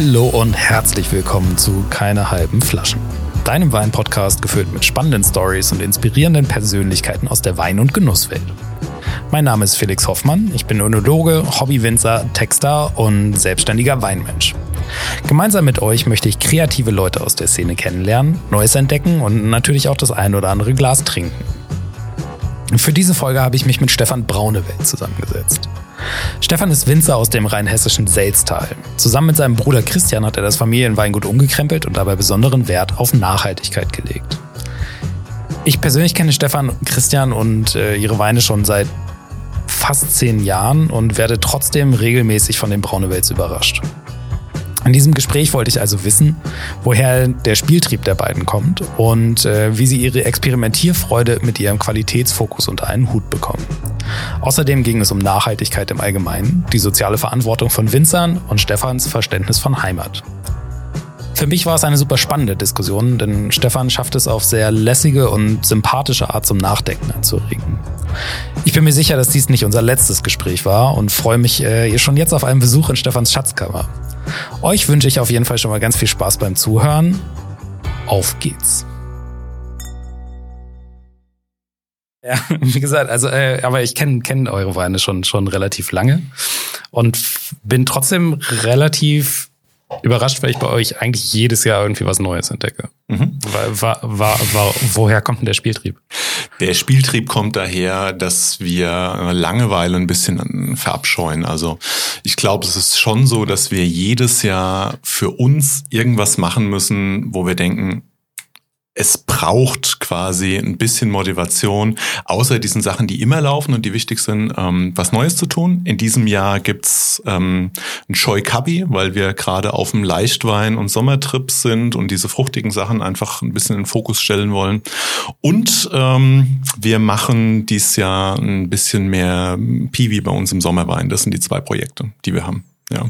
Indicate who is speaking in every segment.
Speaker 1: Hallo und herzlich willkommen zu Keine halben Flaschen. Deinem Wein-Podcast gefüllt mit spannenden Stories und inspirierenden Persönlichkeiten aus der Wein- und Genusswelt. Mein Name ist Felix Hoffmann, ich bin Önologe, Hobbywinzer, Texter und selbstständiger Weinmensch. Gemeinsam mit euch möchte ich kreative Leute aus der Szene kennenlernen, Neues entdecken und natürlich auch das ein oder andere Glas trinken. Für diese Folge habe ich mich mit Stefan Braunewelt zusammengesetzt. Stefan ist Winzer aus dem rheinhessischen Selztal. Zusammen mit seinem Bruder Christian hat er das Familienweingut umgekrempelt und dabei besonderen Wert auf Nachhaltigkeit gelegt. Ich persönlich kenne Stefan, Christian und äh, ihre Weine schon seit fast zehn Jahren und werde trotzdem regelmäßig von den Braunewels überrascht. In diesem Gespräch wollte ich also wissen, woher der Spieltrieb der beiden kommt und äh, wie sie ihre Experimentierfreude mit ihrem Qualitätsfokus unter einen Hut bekommen. Außerdem ging es um Nachhaltigkeit im Allgemeinen, die soziale Verantwortung von Winzern und Stefans Verständnis von Heimat. Für mich war es eine super spannende Diskussion, denn Stefan schafft es auf sehr lässige und sympathische Art zum Nachdenken anzuregen. Ich bin mir sicher, dass dies nicht unser letztes Gespräch war und freue mich äh, schon jetzt auf einen Besuch in Stefans Schatzkammer. Euch wünsche ich auf jeden Fall schon mal ganz viel Spaß beim Zuhören. Auf geht's. Ja, wie gesagt, also, äh, aber ich kenne kenn eure Weine schon, schon relativ lange und bin trotzdem relativ überrascht, weil ich bei euch eigentlich jedes Jahr irgendwie was Neues entdecke. Mhm. War, war, war, woher kommt denn der Spieltrieb?
Speaker 2: Der Spieltrieb kommt daher, dass wir Langeweile ein bisschen verabscheuen. Also ich glaube, es ist schon so, dass wir jedes Jahr für uns irgendwas machen müssen, wo wir denken, es braucht quasi ein bisschen Motivation, außer diesen Sachen, die immer laufen und die wichtig sind, ähm, was Neues zu tun. In diesem Jahr gibt's ähm, ein Choi Kabi, weil wir gerade auf dem Leichtwein- und Sommertrip sind und diese fruchtigen Sachen einfach ein bisschen in den Fokus stellen wollen. Und ähm, wir machen dieses Jahr ein bisschen mehr Piwi bei uns im Sommerwein. Das sind die zwei Projekte, die wir haben. Ja.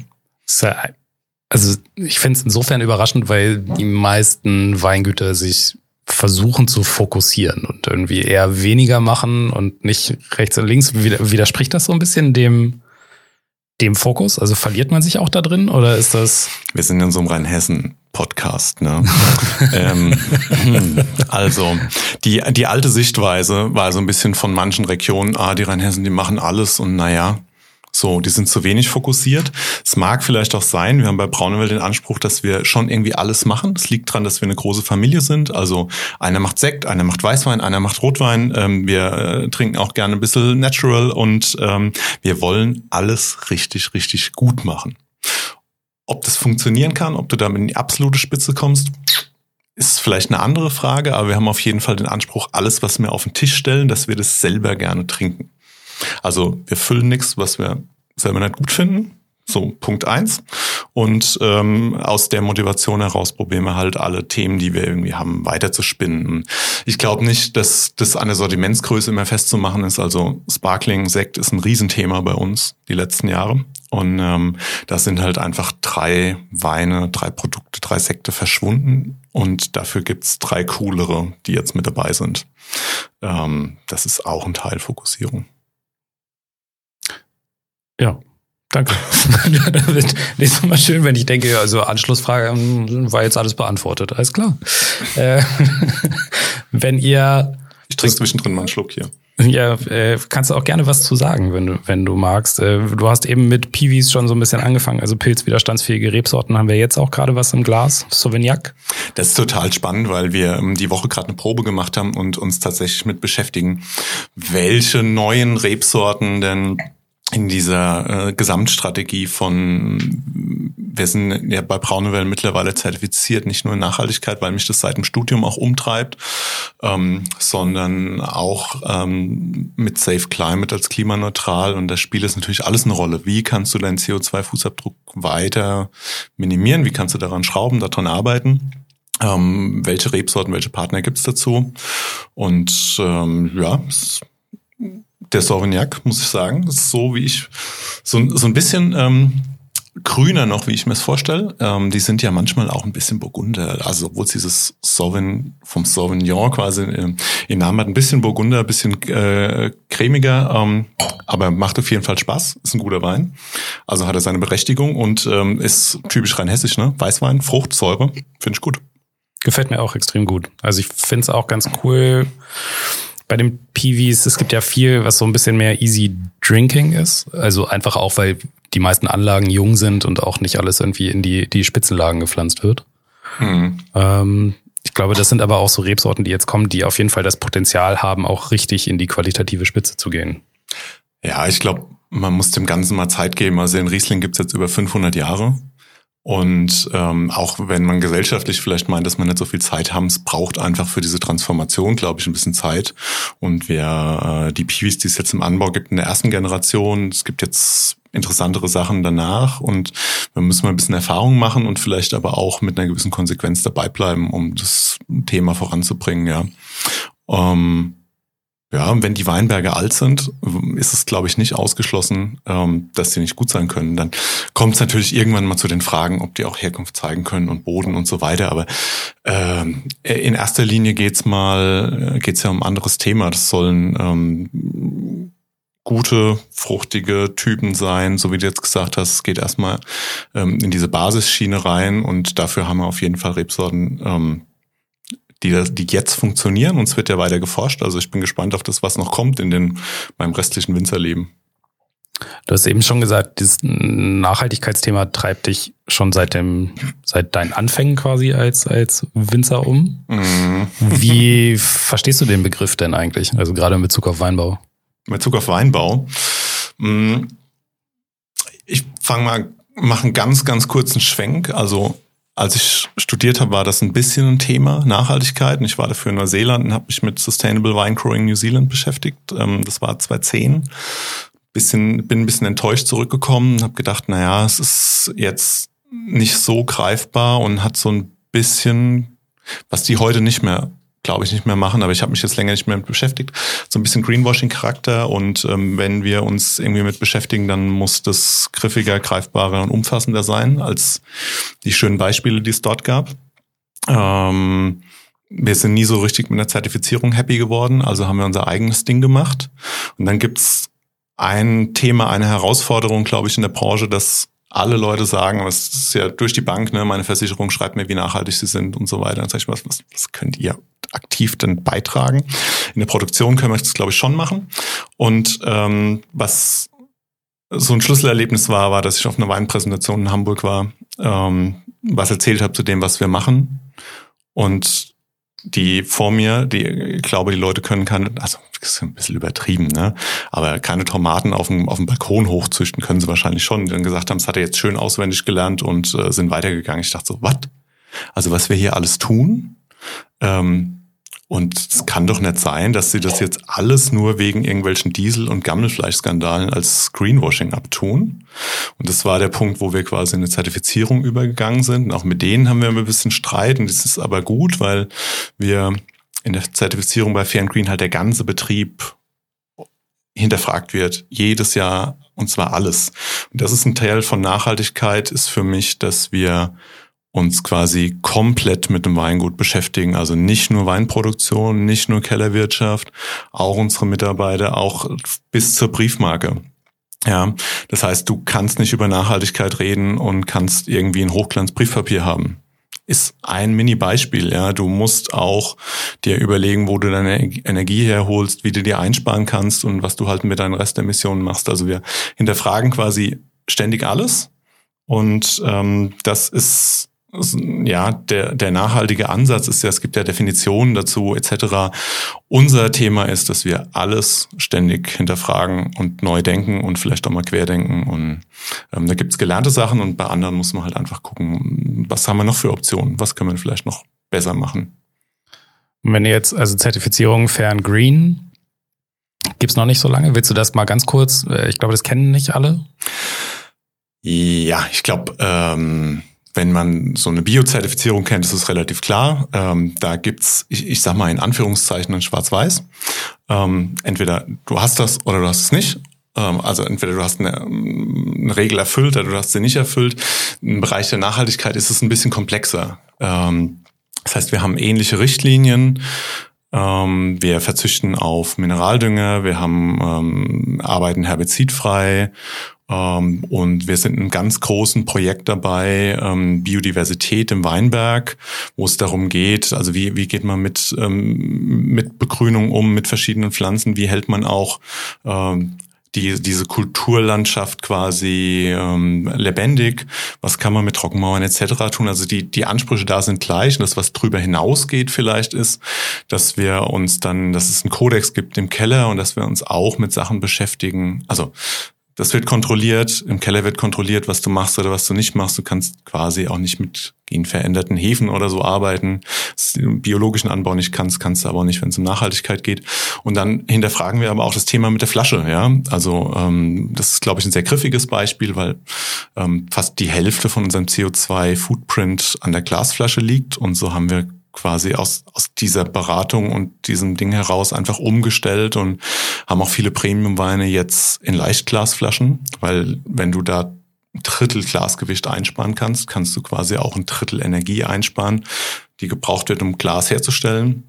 Speaker 1: Also ich finde es insofern überraschend, weil die meisten Weingüter sich versuchen zu fokussieren und irgendwie eher weniger machen und nicht rechts und links. Widerspricht das so ein bisschen dem, dem Fokus? Also verliert man sich auch da drin oder ist das?
Speaker 2: Wir sind in so einem Rheinhessen. Podcast, ne? ähm, also die die alte Sichtweise war so ein bisschen von manchen Regionen, ah die Rheinhessen, die machen alles und naja, so, die sind zu wenig fokussiert. Es mag vielleicht auch sein, wir haben bei Braunewell den Anspruch, dass wir schon irgendwie alles machen. Es liegt daran, dass wir eine große Familie sind. Also einer macht Sekt, einer macht Weißwein, einer macht Rotwein. Ähm, wir äh, trinken auch gerne ein bisschen Natural und ähm, wir wollen alles richtig, richtig gut machen. Ob das funktionieren kann, ob du damit in die absolute Spitze kommst, ist vielleicht eine andere Frage, aber wir haben auf jeden Fall den Anspruch, alles, was wir auf den Tisch stellen, dass wir das selber gerne trinken. Also wir füllen nichts, was wir selber nicht gut finden. So, Punkt eins. Und ähm, aus der Motivation heraus probieren wir halt alle Themen, die wir irgendwie haben, weiter zu spinnen. Ich glaube nicht, dass das an der Sortimentsgröße immer festzumachen ist. Also Sparkling, Sekt ist ein Riesenthema bei uns die letzten Jahre. Und ähm, da sind halt einfach drei Weine, drei Produkte, drei Sekte verschwunden. Und dafür gibt's drei coolere, die jetzt mit dabei sind. Ähm, das ist auch ein Teil Fokussierung.
Speaker 1: Ja, danke. Nächstes Mal schön, wenn ich denke, also Anschlussfrage hm, war jetzt alles beantwortet. Alles klar. Äh, wenn ihr.
Speaker 2: Ich trinke zwischendrin mal einen Schluck hier.
Speaker 1: Ja, äh, kannst du auch gerne was zu sagen, wenn du, wenn du magst. Äh, du hast eben mit Piwis schon so ein bisschen angefangen. Also pilzwiderstandsfähige Rebsorten haben wir jetzt auch gerade was im Glas. Sauvignac.
Speaker 2: Das ist total spannend, weil wir ähm, die Woche gerade eine Probe gemacht haben und uns tatsächlich mit beschäftigen, welche neuen Rebsorten denn in dieser äh, Gesamtstrategie von, wir sind ja bei Braunewell mittlerweile zertifiziert, nicht nur in Nachhaltigkeit, weil mich das seit dem Studium auch umtreibt, ähm, sondern auch ähm, mit Safe Climate als klimaneutral. Und da spielt es natürlich alles eine Rolle. Wie kannst du deinen CO2-Fußabdruck weiter minimieren? Wie kannst du daran schrauben, daran arbeiten? Ähm, welche Rebsorten, welche Partner gibt's dazu? Und ähm, ja, der Sauvignac, muss ich sagen. So, wie ich so, so ein bisschen ähm, grüner noch, wie ich mir es vorstelle. Ähm, die sind ja manchmal auch ein bisschen Burgunder. Also obwohl es dieses Sauvignon vom Sauvignon quasi äh, im Namen hat, ein bisschen Burgunder, ein bisschen äh, cremiger, ähm, aber macht auf jeden Fall Spaß. Ist ein guter Wein. Also hat er seine Berechtigung und ähm, ist typisch rein hessisch, ne? Weißwein, Frucht, Säure, finde ich gut.
Speaker 1: Gefällt mir auch extrem gut. Also ich finde es auch ganz cool bei den PVs, es gibt ja viel, was so ein bisschen mehr easy drinking ist. Also einfach auch, weil die meisten Anlagen jung sind und auch nicht alles irgendwie in die, die Spitzenlagen gepflanzt wird. Mhm. Ähm, ich glaube, das sind aber auch so Rebsorten, die jetzt kommen, die auf jeden Fall das Potenzial haben, auch richtig in die qualitative Spitze zu gehen.
Speaker 2: Ja, ich glaube, man muss dem Ganzen mal Zeit geben. Also den Riesling gibt's jetzt über 500 Jahre. Und ähm, auch wenn man gesellschaftlich vielleicht meint, dass man nicht so viel Zeit haben, es braucht einfach für diese Transformation, glaube ich, ein bisschen Zeit. Und wer äh, die Piwis, die es jetzt im Anbau gibt in der ersten Generation, es gibt jetzt interessantere Sachen danach und wir müssen mal ein bisschen Erfahrung machen und vielleicht aber auch mit einer gewissen Konsequenz dabei bleiben, um das Thema voranzubringen, ja. Ähm, ja, wenn die Weinberge alt sind, ist es, glaube ich, nicht ausgeschlossen, ähm, dass sie nicht gut sein können. Dann kommt es natürlich irgendwann mal zu den Fragen, ob die auch Herkunft zeigen können und Boden und so weiter. Aber ähm, in erster Linie geht's mal, äh, geht's ja um ein anderes Thema. Das sollen ähm, gute, fruchtige Typen sein, so wie du jetzt gesagt hast. Es geht erstmal ähm, in diese Basisschiene rein und dafür haben wir auf jeden Fall Rebsorten, ähm, die, die jetzt funktionieren und es wird ja weiter geforscht. Also ich bin gespannt auf das, was noch kommt in den, meinem restlichen Winzerleben.
Speaker 1: Du hast eben schon gesagt, dieses Nachhaltigkeitsthema treibt dich schon seit dem, seit deinen Anfängen quasi als, als Winzer um. Mhm. Wie verstehst du den Begriff denn eigentlich? Also gerade in Bezug auf Weinbau?
Speaker 2: In Bezug auf Weinbau. Mm, ich fange mal, mache einen ganz, ganz kurzen Schwenk. Also als ich studiert habe, war das ein bisschen ein Thema, Nachhaltigkeit. Und ich war dafür in Neuseeland und habe mich mit Sustainable Wine Growing New Zealand beschäftigt. Ähm, das war 2010. Bisschen, bin ein bisschen enttäuscht zurückgekommen, habe gedacht, naja, es ist jetzt nicht so greifbar und hat so ein bisschen, was die heute nicht mehr glaube ich, nicht mehr machen, aber ich habe mich jetzt länger nicht mehr mit beschäftigt. So ein bisschen Greenwashing-Charakter und ähm, wenn wir uns irgendwie mit beschäftigen, dann muss das griffiger, greifbarer und umfassender sein als die schönen Beispiele, die es dort gab. Ähm, wir sind nie so richtig mit der Zertifizierung happy geworden, also haben wir unser eigenes Ding gemacht. Und dann gibt's ein Thema, eine Herausforderung, glaube ich, in der Branche, dass alle Leute sagen, es ist ja durch die Bank, ne, meine Versicherung schreibt mir, wie nachhaltig sie sind und so weiter. Dann sage ich, was, was, was könnt ihr aktiv denn beitragen. In der Produktion können wir das, glaube ich, schon machen. Und ähm, was so ein Schlüsselerlebnis war, war, dass ich auf einer Weinpräsentation in Hamburg war, ähm, was erzählt habe zu dem, was wir machen. Und die vor mir, die, ich glaube, die Leute können keine, also das ist ein bisschen übertrieben, ne? Aber keine Tomaten auf dem, auf dem Balkon hochzüchten können sie wahrscheinlich schon. Die dann gesagt haben, das hat er jetzt schön auswendig gelernt und äh, sind weitergegangen. Ich dachte so, was? Also was wir hier alles tun, ähm, und es kann doch nicht sein, dass sie das jetzt alles nur wegen irgendwelchen Diesel- und Gammelfleischskandalen als Greenwashing abtun. Und das war der Punkt, wo wir quasi in eine Zertifizierung übergegangen sind. Und auch mit denen haben wir ein bisschen Streit. Und das ist aber gut, weil wir in der Zertifizierung bei Fair and Green halt der ganze Betrieb hinterfragt wird. Jedes Jahr. Und zwar alles. Und das ist ein Teil von Nachhaltigkeit, ist für mich, dass wir uns quasi komplett mit dem Weingut beschäftigen. Also nicht nur Weinproduktion, nicht nur Kellerwirtschaft, auch unsere Mitarbeiter, auch bis zur Briefmarke. Ja, das heißt, du kannst nicht über Nachhaltigkeit reden und kannst irgendwie ein Hochglanzbriefpapier haben. Ist ein Mini-Beispiel, ja. Du musst auch dir überlegen, wo du deine Energie herholst, wie du dir einsparen kannst und was du halt mit deinen Restemissionen machst. Also wir hinterfragen quasi ständig alles. Und ähm, das ist ja, der, der nachhaltige Ansatz ist ja, es gibt ja Definitionen dazu etc. Unser Thema ist, dass wir alles ständig hinterfragen und neu denken und vielleicht auch mal querdenken. Und ähm, da gibt's gelernte Sachen und bei anderen muss man halt einfach gucken, was haben wir noch für Optionen, was können wir vielleicht noch besser machen.
Speaker 1: Und wenn ihr jetzt, also Zertifizierung and Green, gibt's noch nicht so lange. Willst du das mal ganz kurz, äh, ich glaube, das kennen nicht alle.
Speaker 2: Ja, ich glaube, ähm, wenn man so eine Biozertifizierung kennt, ist es relativ klar. Ähm, da gibt's, ich, ich sag mal in Anführungszeichen, ein Schwarz-Weiß. Ähm, entweder du hast das oder du hast es nicht. Ähm, also entweder du hast eine, eine, Regel erfüllt oder du hast sie nicht erfüllt. Im Bereich der Nachhaltigkeit ist es ein bisschen komplexer. Ähm, das heißt, wir haben ähnliche Richtlinien. Ähm, wir verzichten auf Mineraldünger, wir haben ähm, arbeiten herbizidfrei und wir sind in einem ganz großen Projekt dabei, ähm, Biodiversität im Weinberg, wo es darum geht, also wie, wie geht man mit, ähm, mit Begrünung um, mit verschiedenen Pflanzen, wie hält man auch ähm, die, diese Kulturlandschaft quasi ähm, lebendig, was kann man mit Trockenmauern etc. tun. Also die, die Ansprüche da sind gleich. Und das, was drüber hinausgeht vielleicht ist, dass wir uns dann, dass es einen Kodex gibt im Keller und dass wir uns auch mit Sachen beschäftigen. Also das wird kontrolliert, im Keller wird kontrolliert, was du machst oder was du nicht machst. Du kannst quasi auch nicht mit genveränderten Hefen oder so arbeiten. Biologischen Anbau nicht kannst, kannst du aber auch nicht, wenn es um Nachhaltigkeit geht. Und dann hinterfragen wir aber auch das Thema mit der Flasche. Ja, Also ähm, das ist, glaube ich, ein sehr griffiges Beispiel, weil ähm, fast die Hälfte von unserem CO2-Footprint an der Glasflasche liegt. Und so haben wir quasi aus, aus dieser Beratung und diesem Ding heraus einfach umgestellt und haben auch viele Premiumweine jetzt in Leichtglasflaschen, weil wenn du da ein Drittel Glasgewicht einsparen kannst, kannst du quasi auch ein Drittel Energie einsparen, die gebraucht wird, um Glas herzustellen.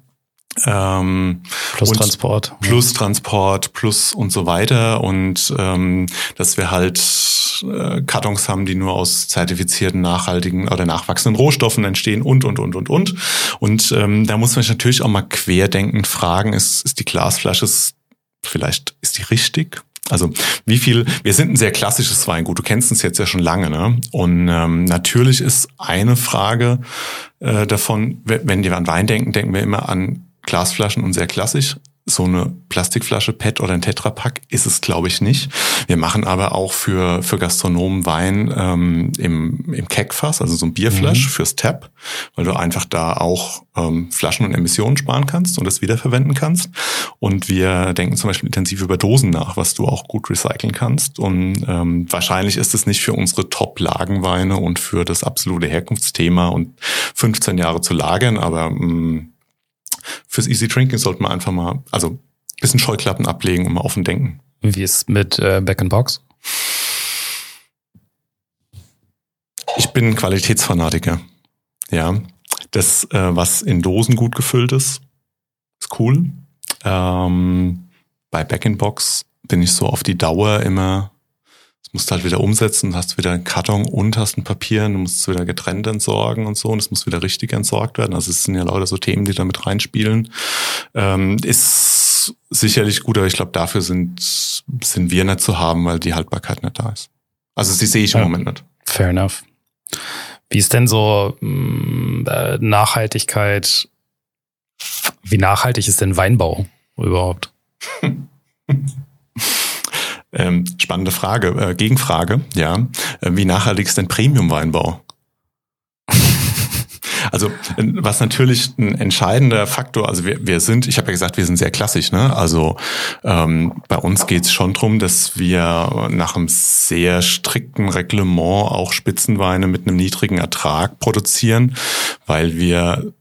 Speaker 1: Ähm, plus Transport.
Speaker 2: Plus Transport, plus und so weiter. Und ähm, dass wir halt äh, Kartons haben, die nur aus zertifizierten, nachhaltigen oder nachwachsenden Rohstoffen entstehen und, und, und, und, und. Und ähm, da muss man sich natürlich auch mal querdenkend fragen, ist, ist die Glasflasche, vielleicht ist die richtig? Also wie viel, wir sind ein sehr klassisches Weingut, du kennst uns jetzt ja schon lange, ne? Und ähm, natürlich ist eine Frage äh, davon, wenn wir an Wein denken, denken wir immer an Glasflaschen und sehr klassisch so eine Plastikflasche PET oder ein Tetrapack ist es, glaube ich, nicht. Wir machen aber auch für, für Gastronomen Wein ähm, im, im Keckfass, also so ein Bierflasch mhm. fürs Tap, weil du einfach da auch ähm, Flaschen und Emissionen sparen kannst und es wiederverwenden kannst. Und wir denken zum Beispiel intensiv über Dosen nach, was du auch gut recyceln kannst. Und ähm, wahrscheinlich ist es nicht für unsere Top-Lagenweine und für das absolute Herkunftsthema und 15 Jahre zu lagern, aber ähm, fürs Easy Drinking sollte man einfach mal, also ein bisschen Scheuklappen ablegen und mal offen denken.
Speaker 1: Wie ist mit äh, Back in Box?
Speaker 2: Ich bin Qualitätsfanatiker. Ja, das, äh, was in Dosen gut gefüllt ist, ist cool. Ähm, bei Back in Box bin ich so auf die Dauer immer musst halt wieder umsetzen, hast wieder einen Karton und hast ein Papier, du musst es wieder getrennt entsorgen und so und es muss wieder richtig entsorgt werden. Also es sind ja lauter so Themen, die da mit reinspielen. Ähm, ist sicherlich gut, aber ich glaube, dafür sind, sind wir nicht zu haben, weil die Haltbarkeit nicht da ist. Also sie sehe ich im ja, Moment nicht.
Speaker 1: Fair enough. Wie ist denn so mm, äh, Nachhaltigkeit? Wie nachhaltig ist denn Weinbau überhaupt?
Speaker 2: Ähm, spannende Frage, äh, Gegenfrage, ja. Äh, wie nachhaltig ist denn Premium-Weinbau? Also äh, was natürlich ein entscheidender Faktor, also wir, wir sind, ich habe ja gesagt, wir sind sehr klassisch, ne? Also ähm, bei uns geht es schon drum, dass wir nach einem sehr strikten Reglement auch Spitzenweine mit einem niedrigen Ertrag produzieren, weil wir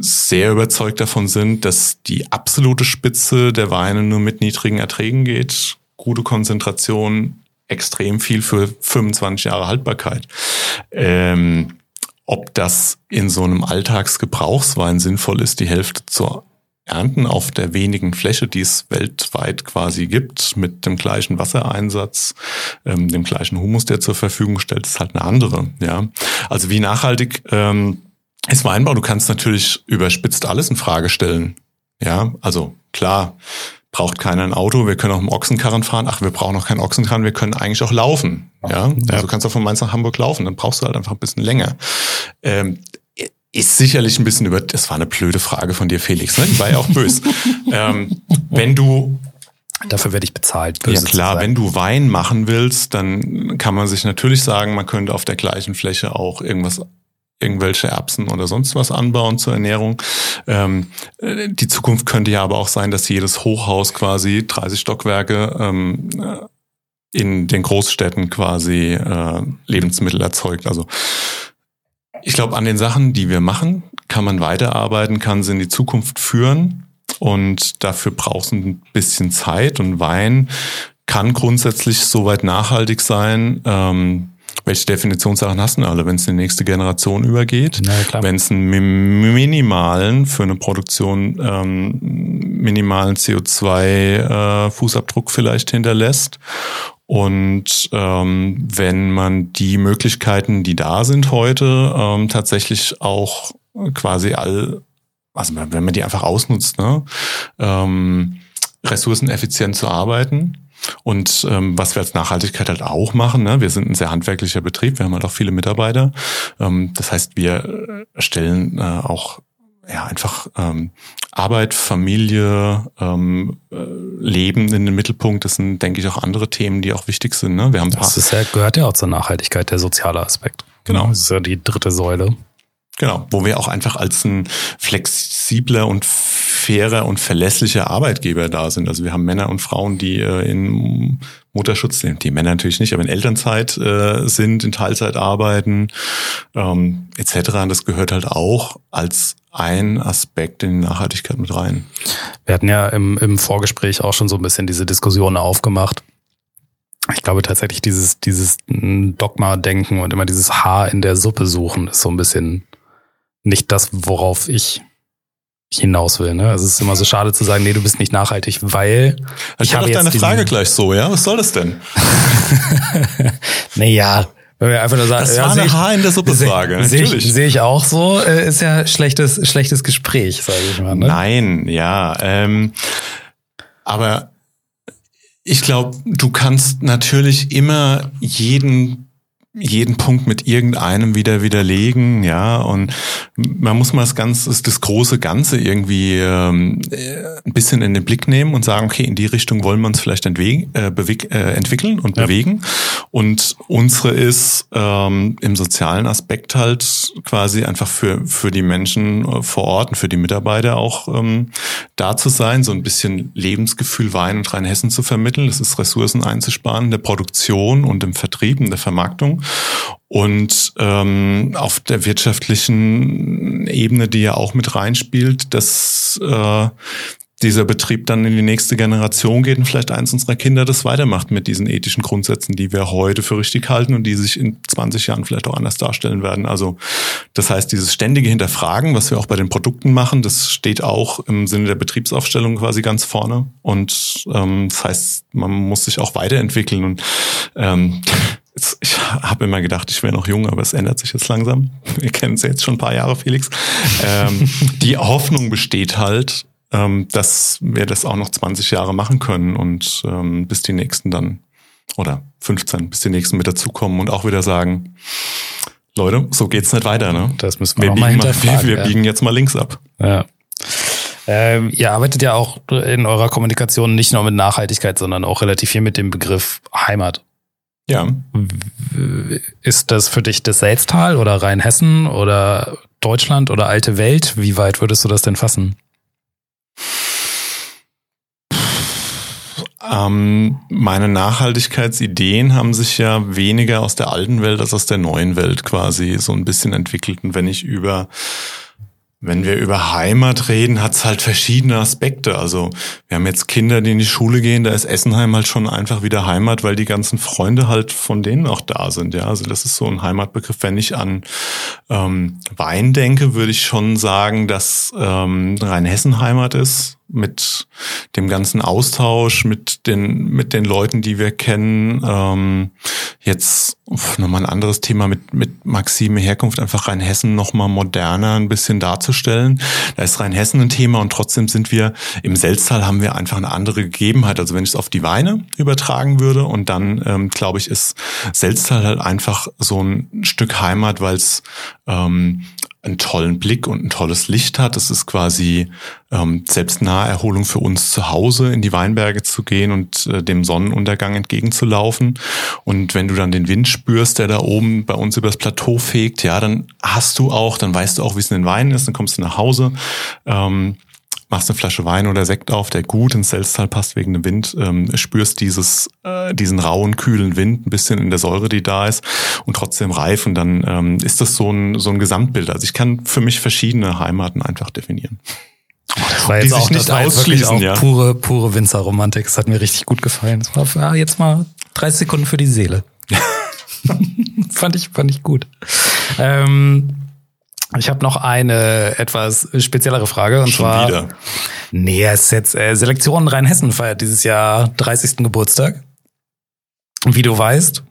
Speaker 2: sehr überzeugt davon sind, dass die absolute Spitze der Weine nur mit niedrigen Erträgen geht gute Konzentration, extrem viel für 25 Jahre Haltbarkeit. Ähm, ob das in so einem Alltagsgebrauchswein sinnvoll ist, die Hälfte zu ernten auf der wenigen Fläche, die es weltweit quasi gibt, mit dem gleichen Wassereinsatz, ähm, dem gleichen Humus, der zur Verfügung stellt, ist halt eine andere. Ja, also wie nachhaltig ähm, ist Weinbau? Du kannst natürlich überspitzt alles in Frage stellen. Ja, also klar, braucht keiner ein Auto, wir können auch im Ochsenkarren fahren. Ach, wir brauchen noch keinen Ochsenkarren, wir können eigentlich auch laufen. Ja, also ja. du kannst auch von Mainz nach Hamburg laufen, dann brauchst du halt einfach ein bisschen länger. Ähm, ist sicherlich ein bisschen über, das war eine blöde Frage von dir, Felix, ne? Die war ja auch böse. ähm, wenn du
Speaker 1: Dafür werde ich bezahlt.
Speaker 2: Ja klar, wenn du Wein machen willst, dann kann man sich natürlich sagen, man könnte auf der gleichen Fläche auch irgendwas irgendwelche Erbsen oder sonst was anbauen zur Ernährung. Ähm, äh, die Zukunft könnte ja aber auch sein, dass jedes Hochhaus quasi 30 Stockwerke ähm, äh, in den Großstädten quasi äh, Lebensmittel erzeugt. Also ich glaube, an den Sachen, die wir machen, kann man weiterarbeiten, kann sie in die Zukunft führen. Und dafür braucht es ein bisschen Zeit und Wein kann grundsätzlich soweit nachhaltig sein. Ähm, welche Definitionssachen hast du alle, wenn es in die nächste Generation übergeht? Wenn es einen minimalen, für eine Produktion ähm, minimalen CO2-Fußabdruck äh, vielleicht hinterlässt. Und ähm, wenn man die Möglichkeiten, die da sind heute, ähm, tatsächlich auch quasi all, also wenn man die einfach ausnutzt, ne, ähm, ressourceneffizient zu arbeiten, und ähm, was wir als Nachhaltigkeit halt auch machen, ne, wir sind ein sehr handwerklicher Betrieb, wir haben halt auch viele Mitarbeiter. Ähm, das heißt, wir stellen äh, auch ja einfach ähm, Arbeit, Familie, ähm, äh, Leben in den Mittelpunkt. Das sind, denke ich, auch andere Themen, die auch wichtig sind. Ne?
Speaker 1: Wir haben das ist ja, gehört ja auch zur Nachhaltigkeit, der soziale Aspekt.
Speaker 2: Genau.
Speaker 1: Das ist ja die dritte Säule.
Speaker 2: Genau, wo wir auch einfach als ein flexibler und fairer und verlässlicher Arbeitgeber da sind. Also wir haben Männer und Frauen, die äh, in Mutterschutz, die Männer natürlich nicht, aber in Elternzeit äh, sind, in Teilzeit arbeiten, ähm, etc. Und das gehört halt auch als ein Aspekt in die Nachhaltigkeit mit rein.
Speaker 1: Wir hatten ja im, im Vorgespräch auch schon so ein bisschen diese Diskussion aufgemacht. Ich glaube tatsächlich, dieses, dieses Dogma-Denken und immer dieses Haar in der Suppe suchen ist so ein bisschen nicht das, worauf ich hinaus will. Ne? Also es ist immer so schade zu sagen, nee, du bist nicht nachhaltig, weil
Speaker 2: ich, ich habe jetzt deine Frage gleich so, ja? Was soll das denn?
Speaker 1: naja, wenn wir einfach nur sagen,
Speaker 2: das ja, war eine Haar in der Suppe Frage.
Speaker 1: Sehe ich, seh ich auch so. Äh, ist ja schlechtes schlechtes Gespräch, sage ich mal. Ne?
Speaker 2: Nein, ja. Ähm, aber ich glaube, du kannst natürlich immer jeden jeden Punkt mit irgendeinem wieder widerlegen, ja, und man muss mal das Ganze, das große Ganze irgendwie ähm, äh, ein bisschen in den Blick nehmen und sagen, okay, in die Richtung wollen wir uns vielleicht entwegen, äh, beweg, äh, entwickeln und ja. bewegen. Und unsere ist ähm, im sozialen Aspekt halt quasi einfach für für die Menschen äh, vor Ort und für die Mitarbeiter auch ähm, da zu sein, so ein bisschen Lebensgefühl Wein und Rheinhessen zu vermitteln. Das ist Ressourcen einzusparen in der Produktion und im Vertrieb, in der Vermarktung. Und ähm, auf der wirtschaftlichen Ebene, die ja auch mit reinspielt, dass äh, dieser Betrieb dann in die nächste Generation geht und vielleicht eins unserer Kinder das weitermacht mit diesen ethischen Grundsätzen, die wir heute für richtig halten und die sich in 20 Jahren vielleicht auch anders darstellen werden. Also das heißt, dieses ständige Hinterfragen, was wir auch bei den Produkten machen, das steht auch im Sinne der Betriebsaufstellung quasi ganz vorne. Und ähm, das heißt, man muss sich auch weiterentwickeln und ähm, ich habe immer gedacht, ich wäre noch jung, aber es ändert sich jetzt langsam. Wir kennen es ja jetzt schon ein paar Jahre, Felix. Ähm, die Hoffnung besteht halt, ähm, dass wir das auch noch 20 Jahre machen können und ähm, bis die nächsten dann, oder 15, bis die nächsten mit dazukommen und auch wieder sagen, Leute, so geht's nicht weiter. Ne?
Speaker 1: Das müssen wir, wir, biegen, mal,
Speaker 2: wir, wir ja. biegen jetzt mal links ab.
Speaker 1: Ja. Ähm, ihr arbeitet ja auch in eurer Kommunikation nicht nur mit Nachhaltigkeit, sondern auch relativ viel mit dem Begriff Heimat.
Speaker 2: Ja.
Speaker 1: Ist das für dich das Selztal oder Rheinhessen oder Deutschland oder alte Welt? Wie weit würdest du das denn fassen?
Speaker 2: Ähm, meine Nachhaltigkeitsideen haben sich ja weniger aus der alten Welt als aus der neuen Welt quasi so ein bisschen entwickelt. Und wenn ich über wenn wir über Heimat reden, hat es halt verschiedene Aspekte. Also wir haben jetzt Kinder, die in die Schule gehen, da ist Essenheim halt schon einfach wieder Heimat, weil die ganzen Freunde halt von denen auch da sind. Ja, also das ist so ein Heimatbegriff. Wenn ich an ähm, Wein denke, würde ich schon sagen, dass ähm, Rheinhessen Heimat ist mit dem ganzen Austausch, mit den, mit den Leuten, die wir kennen. Ähm, jetzt nochmal ein anderes Thema mit, mit Maxime Herkunft, einfach Rheinhessen nochmal moderner ein bisschen darzustellen. Da ist Rheinhessen ein Thema und trotzdem sind wir im Selztal haben wir einfach eine andere Gegebenheit. Also wenn ich es auf die Weine übertragen würde und dann, ähm, glaube ich, ist Selztal halt einfach so ein Stück Heimat, weil es ähm, einen tollen Blick und ein tolles Licht hat. Es ist quasi ähm, Selbstnaherholung für uns zu Hause, in die Weinberge zu gehen und äh, dem Sonnenuntergang entgegenzulaufen. Und wenn du dann den Wind spürst, der da oben bei uns übers Plateau fegt, ja, dann hast du auch, dann weißt du auch, wie es in den Weinen ist, dann kommst du nach Hause. Ähm, machst eine Flasche Wein oder Sekt auf, der gut ins Selztal passt wegen dem Wind, ähm, spürst dieses, äh, diesen rauen, kühlen Wind ein bisschen in der Säure, die da ist und trotzdem reif und dann ähm, ist das so ein, so ein Gesamtbild. Also ich kann für mich verschiedene Heimaten einfach definieren.
Speaker 1: Das war jetzt
Speaker 2: die
Speaker 1: auch,
Speaker 2: sich nicht
Speaker 1: das war
Speaker 2: ausschließen,
Speaker 1: auch
Speaker 2: ja.
Speaker 1: pure, pure Winzerromantik. Das hat mir richtig gut gefallen. Das war ja, jetzt mal 30 Sekunden für die Seele. fand ich, fand ich gut. Ähm, ich habe noch eine etwas speziellere Frage und
Speaker 2: Schon
Speaker 1: zwar.
Speaker 2: wieder.
Speaker 1: Nee, es ist jetzt äh, Selektion Rheinhessen feiert dieses Jahr 30. Geburtstag. Und wie du weißt,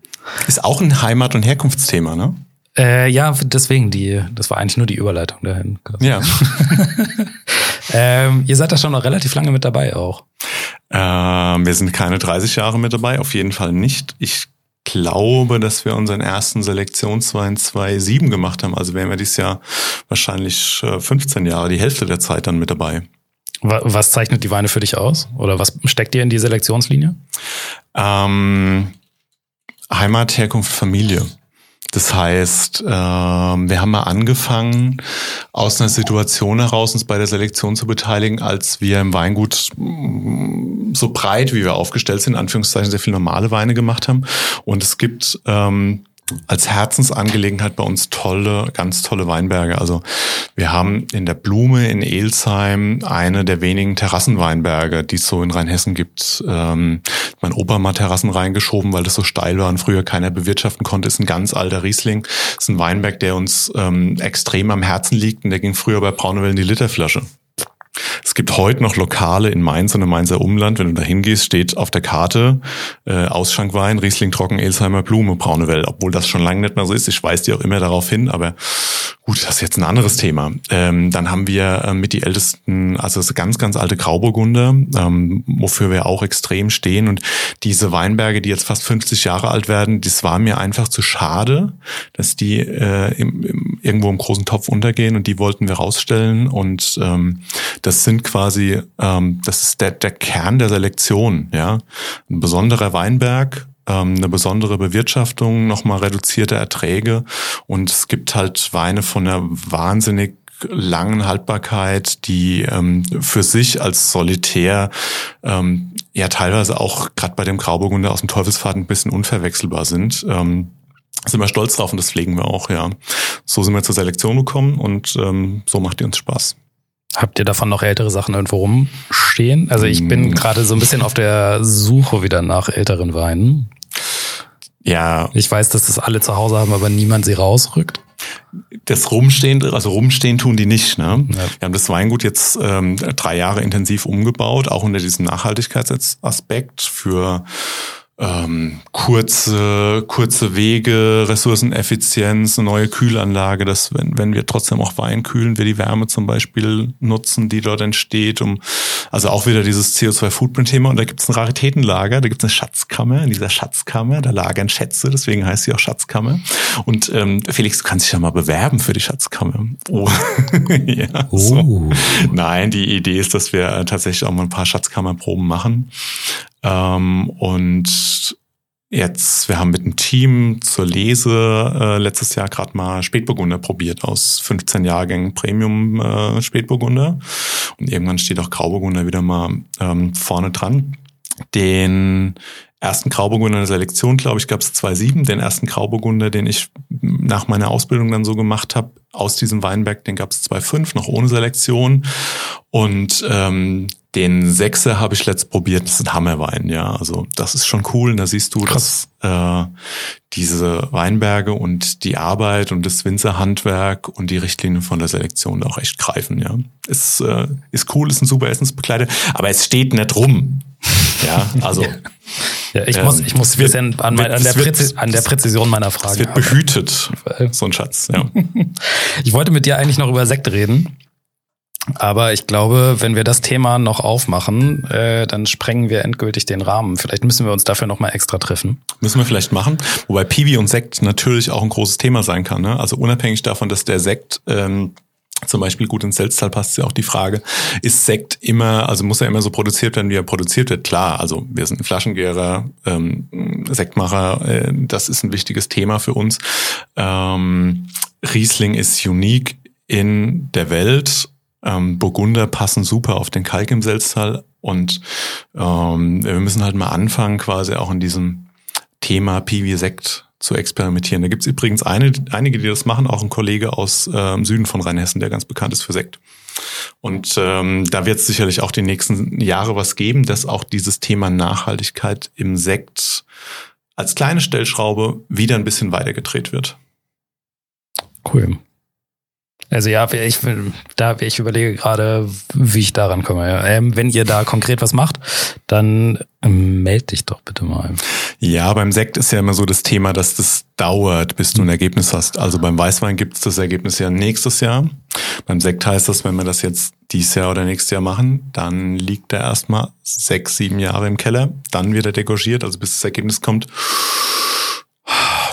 Speaker 2: Ist auch ein Heimat- und Herkunftsthema, ne?
Speaker 1: äh, ja, deswegen die, das war eigentlich nur die Überleitung dahin.
Speaker 2: Ja.
Speaker 1: Ähm, ihr seid da schon noch relativ lange mit dabei auch.
Speaker 2: Ähm, wir sind keine 30 Jahre mit dabei, auf jeden Fall nicht. Ich glaube, dass wir unseren ersten Selektionswein 2007 gemacht haben. Also wären wir dieses Jahr wahrscheinlich äh, 15 Jahre, die Hälfte der Zeit dann mit dabei.
Speaker 1: Wa- Was zeichnet die Weine für dich aus? Oder was steckt dir in die Selektionslinie?
Speaker 2: Ähm, Heimat, Herkunft, Familie. Das heißt, ähm, wir haben mal angefangen, aus einer Situation heraus uns bei der Selektion zu beteiligen, als wir im Weingut mm, so breit, wie wir aufgestellt sind, in Anführungszeichen sehr viel normale Weine gemacht haben. Und es gibt ähm, als Herzensangelegenheit bei uns tolle, ganz tolle Weinberge. Also wir haben in der Blume in Elsheim eine der wenigen Terrassenweinberge, die es so in Rheinhessen gibt. Ähm, mein Opa mal Terrassen reingeschoben, weil das so steil war und früher keiner bewirtschaften konnte. Ist ein ganz alter Riesling. Ist ein Weinberg, der uns ähm, extrem am Herzen liegt und der ging früher bei Braunewell in die Literflasche. Es gibt heute noch Lokale in Mainz und im Mainzer Umland. Wenn du da hingehst, steht auf der Karte äh, Ausschankwein, Riesling Trocken, Elsheimer Blume, Braunewell. Obwohl das schon lange nicht mehr so ist. Ich weise dir auch immer darauf hin, aber gut, das ist jetzt ein anderes Thema. Ähm, dann haben wir äh, mit die ältesten, also das ganz, ganz alte Grauburgunder, ähm, wofür wir auch extrem stehen. Und diese Weinberge, die jetzt fast 50 Jahre alt werden, das war mir einfach zu schade, dass die äh, im, im, irgendwo im großen Topf untergehen und die wollten wir rausstellen. Und ähm, das sind quasi, ähm, das ist der, der Kern der Selektion, ja. Ein besonderer Weinberg, ähm, eine besondere Bewirtschaftung, nochmal reduzierte Erträge und es gibt halt Weine von einer wahnsinnig langen Haltbarkeit, die ähm, für sich als solitär ähm, ja teilweise auch gerade bei dem Grauburgunder aus dem Teufelsfahrt ein bisschen unverwechselbar sind. Ähm, sind wir stolz drauf und das pflegen wir auch, ja. So sind wir zur Selektion gekommen und ähm, so macht die uns Spaß.
Speaker 1: Habt ihr davon noch ältere Sachen irgendwo rumstehen? Also ich bin
Speaker 2: Mm.
Speaker 1: gerade so ein bisschen auf der Suche wieder nach älteren Weinen.
Speaker 2: Ja,
Speaker 1: Ich weiß, dass das alle zu Hause haben, aber niemand sie rausrückt.
Speaker 2: das Rumstehen, also rumstehen tun die nicht. Ne?
Speaker 1: Ja.
Speaker 2: Wir haben das Weingut jetzt ähm, drei Jahre intensiv umgebaut, auch unter diesem Nachhaltigkeitsaspekt für ähm, kurze, kurze Wege, Ressourceneffizienz, eine neue Kühlanlage, dass wenn, wenn wir trotzdem auch Wein kühlen, wir die Wärme zum Beispiel nutzen, die dort entsteht, um also auch wieder dieses CO2-Footprint-Thema. Und da gibt es ein Raritätenlager, da gibt es eine Schatzkammer. In dieser Schatzkammer, da lagern Schätze, deswegen heißt sie auch Schatzkammer. Und ähm, Felix, du kannst dich ja mal bewerben für die Schatzkammer. Oh. ja, so.
Speaker 1: Oh.
Speaker 2: Nein, die Idee ist, dass wir äh, tatsächlich auch mal ein paar Schatzkammerproben machen. Ähm, und jetzt, wir haben mit dem Team zur Lese äh, letztes Jahr gerade mal Spätburgunder probiert aus 15 Jahrgängen Premium äh, Spätburgunder. Und irgendwann steht auch Grauburgunder wieder mal ähm, vorne dran. Den ersten Grauburgunder in der Selektion, glaube ich, gab es 2,7. Den ersten Grauburgunder, den ich nach meiner Ausbildung dann so gemacht habe, aus diesem Weinberg, den gab es 2,5, noch ohne Selektion. Und ähm, den Sechser habe ich letzt probiert, das ist ein Hammerwein, ja. Also das ist schon cool. Und da siehst du,
Speaker 1: Krass.
Speaker 2: dass äh, diese Weinberge und die Arbeit und das Winzerhandwerk und die Richtlinien von der Selektion da auch echt greifen, ja. Ist, äh, ist cool, ist ein super Essensbegleiter, aber es steht nicht rum. Ja, also
Speaker 1: Ja, ich
Speaker 2: Ähm,
Speaker 1: muss, ich muss
Speaker 2: es
Speaker 1: ein
Speaker 2: wird-
Speaker 1: an, an, der
Speaker 2: es wird-
Speaker 1: an der Präzision meiner Frage.
Speaker 2: es wird behütet. So ein Schatz, ja.
Speaker 1: Ich wollte mit dir eigentlich noch über Sekt reden. Aber ich glaube, wenn wir das Thema noch aufmachen, äh, dann sprengen wir endgültig den Rahmen. Vielleicht müssen wir uns dafür noch mal extra treffen.
Speaker 2: Müssen wir vielleicht machen. Wobei Piwi und Sekt natürlich auch ein großes Thema sein kann. Ne? Also unabhängig davon, dass der Sekt ähm, zum Beispiel gut ins Selztal passt, ja auch die Frage, ist Sekt immer, also muss er immer so produziert werden, wie er produziert wird? Klar, also wir sind Flaschengärer, ähm, Sektmacher, äh, das ist ein wichtiges Thema für uns. Ähm, Riesling ist unique in der Welt. Ähm, Burgunder passen super auf den Kalk im Selztal und ähm, wir müssen halt mal anfangen, quasi auch in diesem Thema Piwi-Sekt zu experimentieren. Da gibt's übrigens eine, einige, die das machen, auch ein Kollege aus ähm, Süden von Rheinhessen, der ganz bekannt ist für Sekt. Und ähm, da wird es sicherlich auch die nächsten Jahre was geben, dass auch dieses Thema Nachhaltigkeit im Sekt als kleine Stellschraube wieder ein bisschen weitergedreht wird.
Speaker 1: Cool. Also ja, ich, da, ich überlege gerade, wie ich daran komme. Ähm, wenn ihr da konkret was macht, dann ähm, meld dich doch bitte mal.
Speaker 2: Ja, beim Sekt ist ja immer so das Thema, dass das dauert, bis du ein Ergebnis hast. Also beim Weißwein gibt es das Ergebnis ja nächstes Jahr. Beim Sekt heißt das, wenn wir das jetzt dieses Jahr oder nächstes Jahr machen, dann liegt er erstmal sechs, sieben Jahre im Keller. Dann wird er degorgiert, also bis das Ergebnis kommt.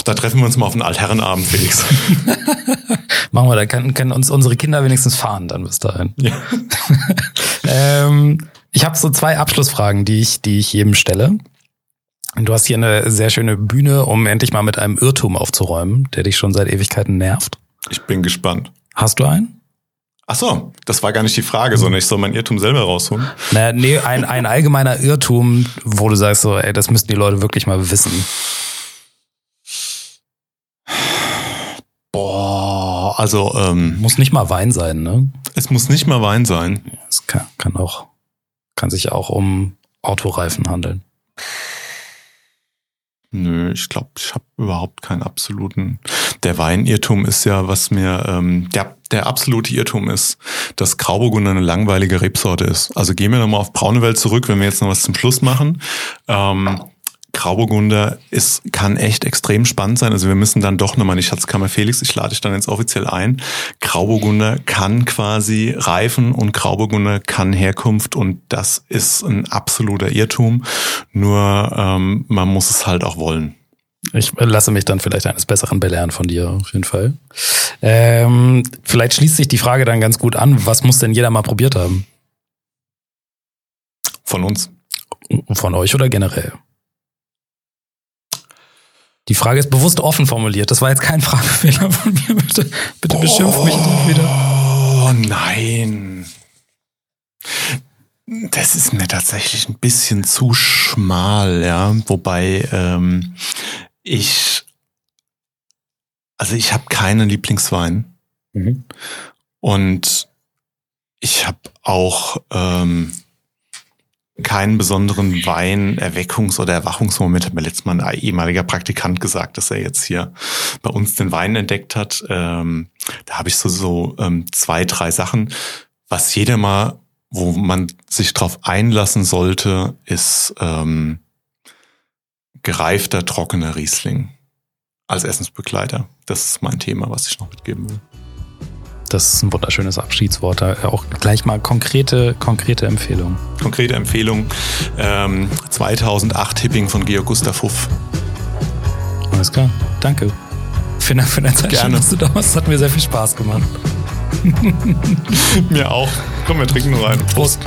Speaker 2: Da treffen wir uns mal auf einen Altherrenabend, Felix.
Speaker 1: Machen wir, da können, können uns unsere Kinder wenigstens fahren dann bis dahin. Ja. ähm, ich habe so zwei Abschlussfragen, die ich, die ich jedem stelle. Du hast hier eine sehr schöne Bühne, um endlich mal mit einem Irrtum aufzuräumen, der dich schon seit Ewigkeiten nervt.
Speaker 2: Ich bin gespannt.
Speaker 1: Hast du einen?
Speaker 2: Ach so, das war gar nicht die Frage, sondern ich soll mein Irrtum selber rausholen.
Speaker 1: Naja, nee, ein, ein allgemeiner Irrtum, wo du sagst so, ey, das müssten die Leute wirklich mal wissen.
Speaker 2: Also ähm,
Speaker 1: muss nicht mal Wein sein, ne?
Speaker 2: Es muss nicht mal Wein sein.
Speaker 1: Es kann, kann auch, kann sich auch um Autoreifen handeln.
Speaker 2: Nö, ich glaube, ich habe überhaupt keinen absoluten. Der Weinirrtum ist ja, was mir ähm, der, der absolute Irrtum ist, dass Grauburgunder eine langweilige Rebsorte ist. Also gehen wir nochmal auf Braunewelt zurück, wenn wir jetzt noch was zum Schluss machen. Ähm, Grauburgunder ist, kann echt extrem spannend sein. Also wir müssen dann doch nochmal, nicht Schatzkammer Felix, ich lade dich dann jetzt offiziell ein. Grauburgunder kann quasi reifen und Grauburgunder kann Herkunft und das ist ein absoluter Irrtum. Nur ähm, man muss es halt auch wollen.
Speaker 1: Ich lasse mich dann vielleicht eines Besseren belehren von dir, auf jeden Fall. Ähm, vielleicht schließt sich die Frage dann ganz gut an. Was muss denn jeder mal probiert haben?
Speaker 2: Von uns.
Speaker 1: Von euch oder generell? Die Frage ist bewusst offen formuliert. Das war jetzt kein Fragefehler von mir. Bitte, bitte oh, beschimpf mich nicht wieder.
Speaker 2: Oh nein. Das ist mir tatsächlich ein bisschen zu schmal, ja. Wobei ähm, ich, also ich habe keinen Lieblingswein. Mhm. Und ich habe auch ähm, keinen besonderen Wein, Erweckungs- oder Erwachungsmoment. Hat mir letztes Mal ein ehemaliger Praktikant gesagt, dass er jetzt hier bei uns den Wein entdeckt hat. Ähm, da habe ich so, so ähm, zwei, drei Sachen. Was jeder mal, wo man sich drauf einlassen sollte, ist ähm, gereifter, trockener Riesling als Essensbegleiter. Das ist mein Thema, was ich noch mitgeben will.
Speaker 1: Das ist ein wunderschönes Abschiedswort. Auch gleich mal konkrete, konkrete Empfehlungen.
Speaker 2: Konkrete Empfehlung. Ähm, 2008 Tipping von Georg Gustav Huff.
Speaker 1: Alles klar. Danke. Vielen Dank für deine Zeit.
Speaker 2: Gerne.
Speaker 1: dass du da warst. Hat mir sehr viel Spaß gemacht.
Speaker 2: mir auch. Komm, wir trinken nur rein.
Speaker 1: Prost.